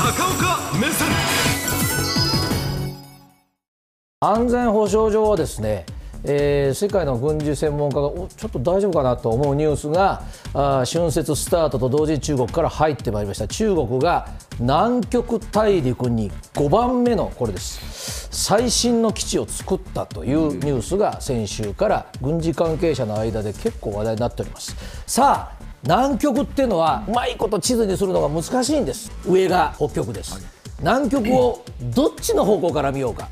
高岡目線。安全保障上はですね、えー世界の軍事専門家がおちょっと大丈夫かなと思うニュースがあ春節スタートと同時に中国から入ってまいりました。中国が南極大陸に5番目のこれです。最新の基地を作ったというニュースが先週から軍事関係者の間で結構話題になっております。さあ南極っていうのはうまいこと地図にするのが難しいんです。上が北極です、南極をどっちの方向から見ようか。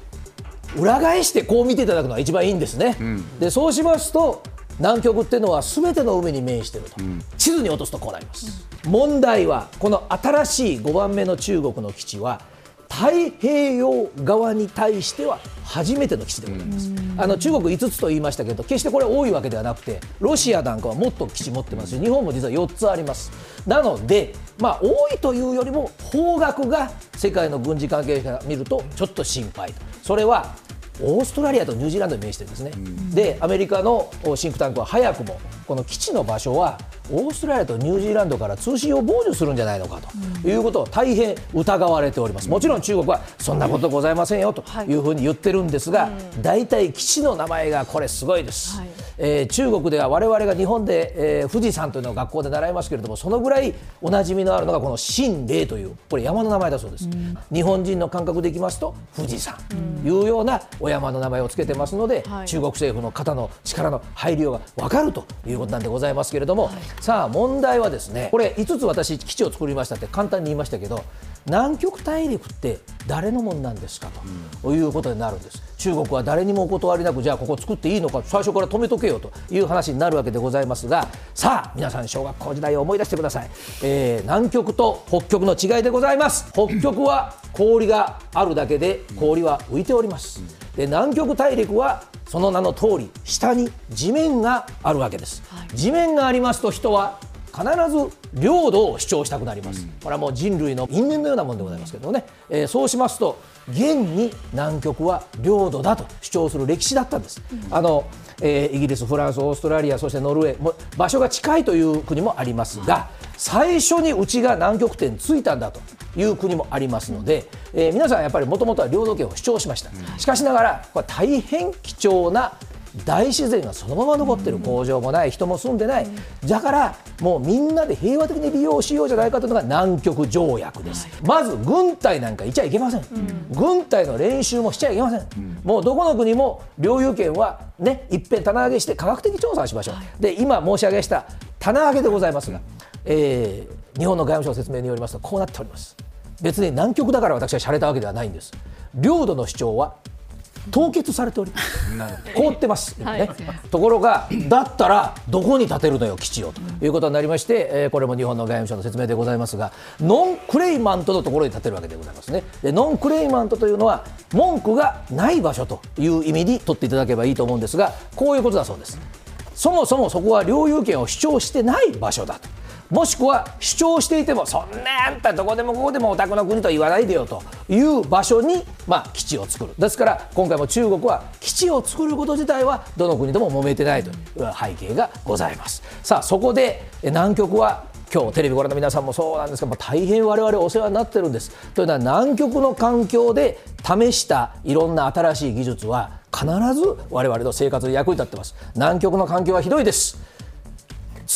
裏返してこう見ていただくのが一番いいんですね、でそうしますと南極っていうのは全ての海に面していると、地図に落とすとこうなります、問題はこの新しい5番目の中国の基地は太平洋側に対しては初めての基地でございます、あの中国5つと言いましたけど決してこれ多いわけではなくてロシアなんかはもっと基地持ってますし日本も実は4つあります。なのでまあ多いというよりも方角が世界の軍事関係者が見るとちょっと心配と。それはオーストラリアとニュージーランドに面してるんですね、でアメリカのシンクタンクは早くもこの基地の場所はオーストラリアとニュージーランドから通信を傍受するんじゃないのかということを大変疑われております、もちろん中国はそんなことございませんよとい。うふうに言ってるんですが、大体基地の名前がこれすごいです、えー中国では我々が日本で、えー富士山というのを学校で習いますけれどもそのぐらいおなじみのあるのがこの新霊というこれ山の名前だそうです、日本人の感覚でいきますと富士山というようなお山の名前をつけてますので、はい。中国政府の方の力の入りようが分かるということなんでございますけれども、さあ問題はですねこれ5つ私基地を作りましたって簡単に言いましたけど南極大陸って誰のもんなんですかということになるんです。中国は誰にもお断りなくじゃあここ作っていいのか最初から止めとけよという話になるわけでございますがさあ皆さん小学校時代を思い出してください、えー南極と北極の違いでございます。北極は氷があるだけで氷は浮いておりますで南極大陸はその名の通り下に地面があるわけです、地面がありますと人は必ず領土を主張したくなります、これはもう人類の因縁のようなものでございますけどね、えーそうしますと現に南極は領土だと主張する歴史だったんです、あのえーイギリス、フランス、オーストラリアそしてノルウェーも場所が近いという国もありますが最初にうちが南極点ついたんだという国もありますので、えー皆さんやっぱりもともとは領土権を主張しました、しかしながらこれは大変貴重な大自然がそのまま残ってる工場もない人も住んでない。だからもうみんなで平和的に利用しようじゃないかというのが南極条約です、まず軍隊なんかいちゃいけません、軍隊の練習もしちゃいけません、もうどこの国も領有権はねいっぺん棚上げして科学的調査をしましょう、で今申し上げした棚上げでございますが、えー日本の外務省の説明によりますとこうなっております。別に南極だから私は洒落たわけではないんです。領土の主張は凍結されております。凍ってます、今ね。ところがだったらどこに建てるのよ基地を。ということになりまして、えーこれも日本の外務省の説明でございますがノンクレイマントのところに建てるわけでございますね。でノンクレイマントというのは文句がない場所という意味に取っていただければいいと思うんですがこういうことだそうです。そもそもそこは領有権を主張してない場所だと。もしくは主張していてもそんなあんたどこでもここでもお宅の国と言わないでよという場所に、まあ、基地を作る。ですから今回も中国は基地を作ること自体はどの国とも揉めてないという背景がございます。さあそこで南極は今日テレビご覧の皆さんもそうなんですが、まあ、大変我々お世話になってるんです。というのは南極の環境で試したいろんな新しい技術は必ず我々の生活に役に立ってます。南極の環境はひどいです。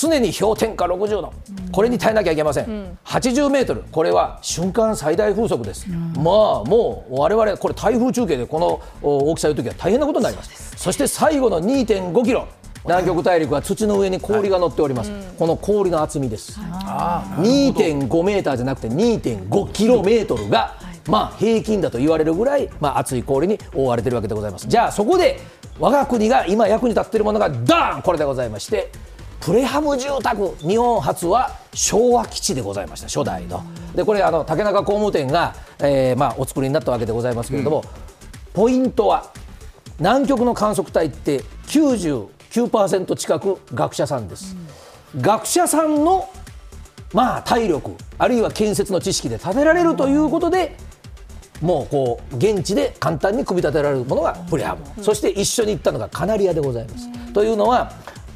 常に氷点下60度、これに耐えなきゃいけません、80メートル、これは瞬間最大風速です、まあもう我々、これ、台風中継でこのお大きさいうときは大変なことになります、そして最後の2.5キロ、南極大陸は土の上に氷が乗っております、この氷の厚みです、2.5メーターじゃなくて2.5キロメートルが、まあ、平均だと言われるぐらい、まあ、厚い氷に覆われているわけでございます。じゃあそこで我が国が今役に立っているものがダーンこれでございましてプレハブ住宅日本初は昭和基地でございました初代の。でこれあの竹中工務店が、えーまあ、お作りになったわけでございますけれども、ポイントは南極の観測隊って99%近く学者さんです、学者さんのまあ体力あるいは建設の知識で建てられるということでもうこう現地で簡単に組み立てられるものがプレハブ、そして一緒に行ったのがカナリアでございます。というのは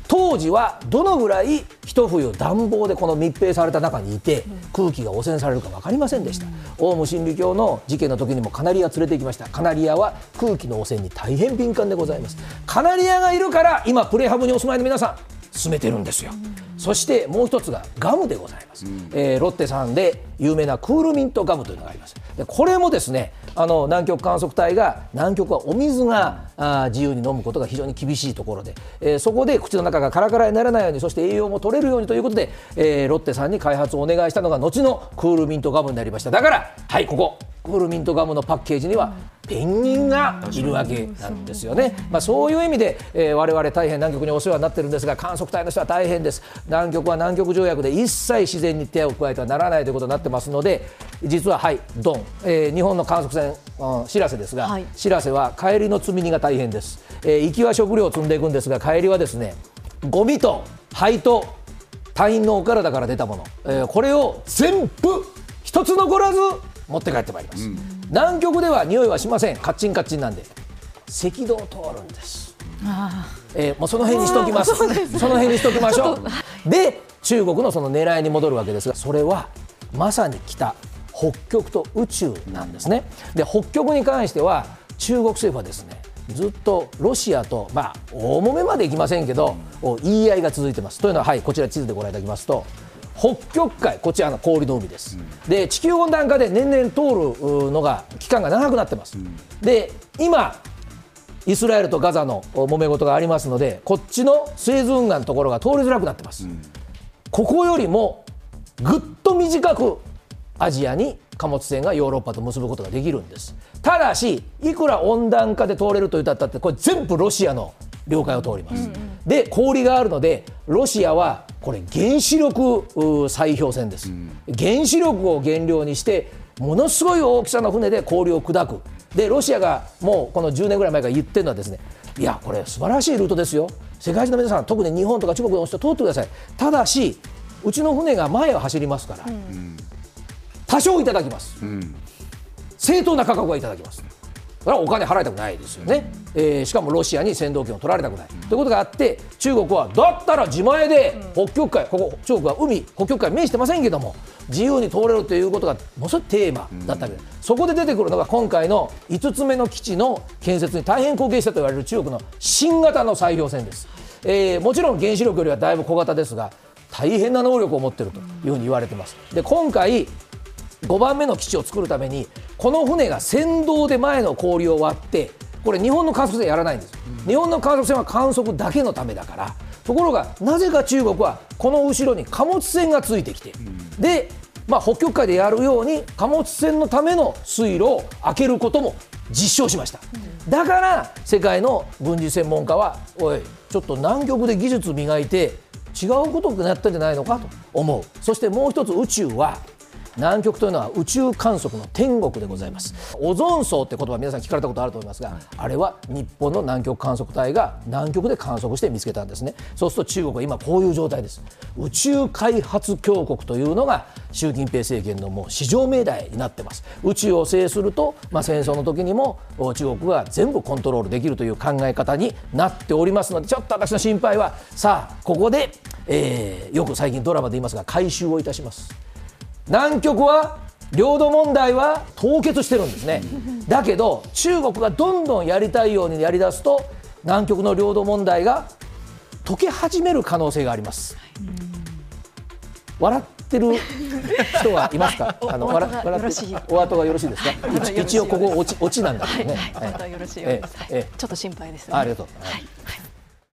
当時はどのぐらい一冬暖房でこの密閉された中にいて空気が汚染されるか分かりませんでした、オウム真理教の事件の時にもカナリア連れて行きました。カナリアは空気の汚染に大変敏感でございます。カナリアがいるから今プレハブにお住まいの皆さん進めてるんですよ、そしてもう一つがガムでございます、えーロッテさんで有名なクールミントガムというのがあります。でこれもですねあの南極観測隊が南極はお水があ自由に飲むことが非常に厳しいところで、えーそこで口の中がカラカラにならないようにそして栄養も取れるようにということで、えーロッテさんに開発をお願いしたのが後のクールミントガムになりました。だからはいここ。クールミントガムのパッケージにはペンギンがいるわけなんですよね、まあ、そういう意味で、えー我々大変南極にお世話になってるんですが観測隊の人は大変です。南極は南極条約で一切自然に手を加えてはならないということになってますので実ははいドン、えー日本の観測船、うん、しらせですが、はい。しらせは帰りの積み荷が大変です、えー行きは食料を積んでいくんですが帰りはですねゴミと灰と隊員のお体から出たもの、えーこれを全部一つ残らず持って帰ってまいります、南極では匂いはしません。カッチンカッチンなんで。赤道を通るんです。えーもうその辺にしときます。その辺にしときましょう。で中国のその狙いに戻るわけですがそれはまさに北北極と宇宙なんですね。で北極に関しては中国政府はですねずっとロシアと、まあ、大揉めまでいきませんけど、お言い合いが続いてます。というのは、はい、こちら地図でご覧いただきますと、北極海、こちらの氷の海です。で、地球温暖化で年々通るうのが期間が長くなってます。で、今イスラエルとガザのお揉め事がありますので、こっちのスエズ運河のところが通りづらくなってます。ここよりもぐっと短くアジアに貨物船がヨーロッパと結ぶことができるんです。ただし、いくら温暖化で通れると言ったって、これ全部ロシアの領海を通ります。で、氷があるので、ロシアはこれ原子力う砕氷船です。原子力を原料にして、ものすごい大きさの船で氷を砕く。で、ロシアがもうこの10年ぐらい前から言ってるのはですね、いや、これ素晴らしいルートですよ。世界中の皆さん、特に日本とか中国の人通ってください。ただし、うちの船が前を走りますから、多少いただきます、正当な価格はいただきます。それはお金払いたくないですよね、えーしかもロシアに先導権を取られたくない、ということがあって、中国はだったら自前で北極海、ここ、中国は海、北極海、面してませんけども、自由に通れるということがものすごいテーマだったわけ。です、そこで出てくるのが今回の5つ目の基地の建設に大変貢献したと言われる中国の新型の砕氷船です。えーもちろん原子力よりはだいぶ小型ですが、大変な能力を持っているというふうに言われてます。で今回5番目の基地を作るためにこの船が先導で前の氷を割ってこれ日本の観測船やらないんです、日本の観測船は観測だけのためだからところがなぜか中国はこの後ろに貨物船がついてきて、で、まあ、北極海でやるように貨物船のための水路を開けることも実証しました、だから世界の軍事専門家はおいちょっと南極で技術磨いて違うことになったんじゃないのかと思う。そしてもう一つ宇宙は南極というのは宇宙観測の天国でございます。オゾン層って言葉皆さん聞かれたことあると思いますが、あれは日本の南極観測隊が南極で観測して見つけたんですね。そうすると中国は今こういう状態です。宇宙開発強国というのが習近平政権のもう至上命題になってます。宇宙を制すると、まあ、戦争の時にもお中国が全部コントロールできるという考え方になっておりますのでちょっと私の心配はさあここで、えーよく最近ドラマで言いますが回収をいたします南極は領土問題は凍結してるんですね、だけど中国がどんどんやりたいようにやりだすと南極の領土問題が解け始める可能性があります。笑ってる人はいますか？お あの笑笑ってよろしいお後がよろしいですか？一応ここ落ち落ちなんだけどね。はい、はい、よろしいようです。ええええちょっと心配です、ありがとう。はい、はい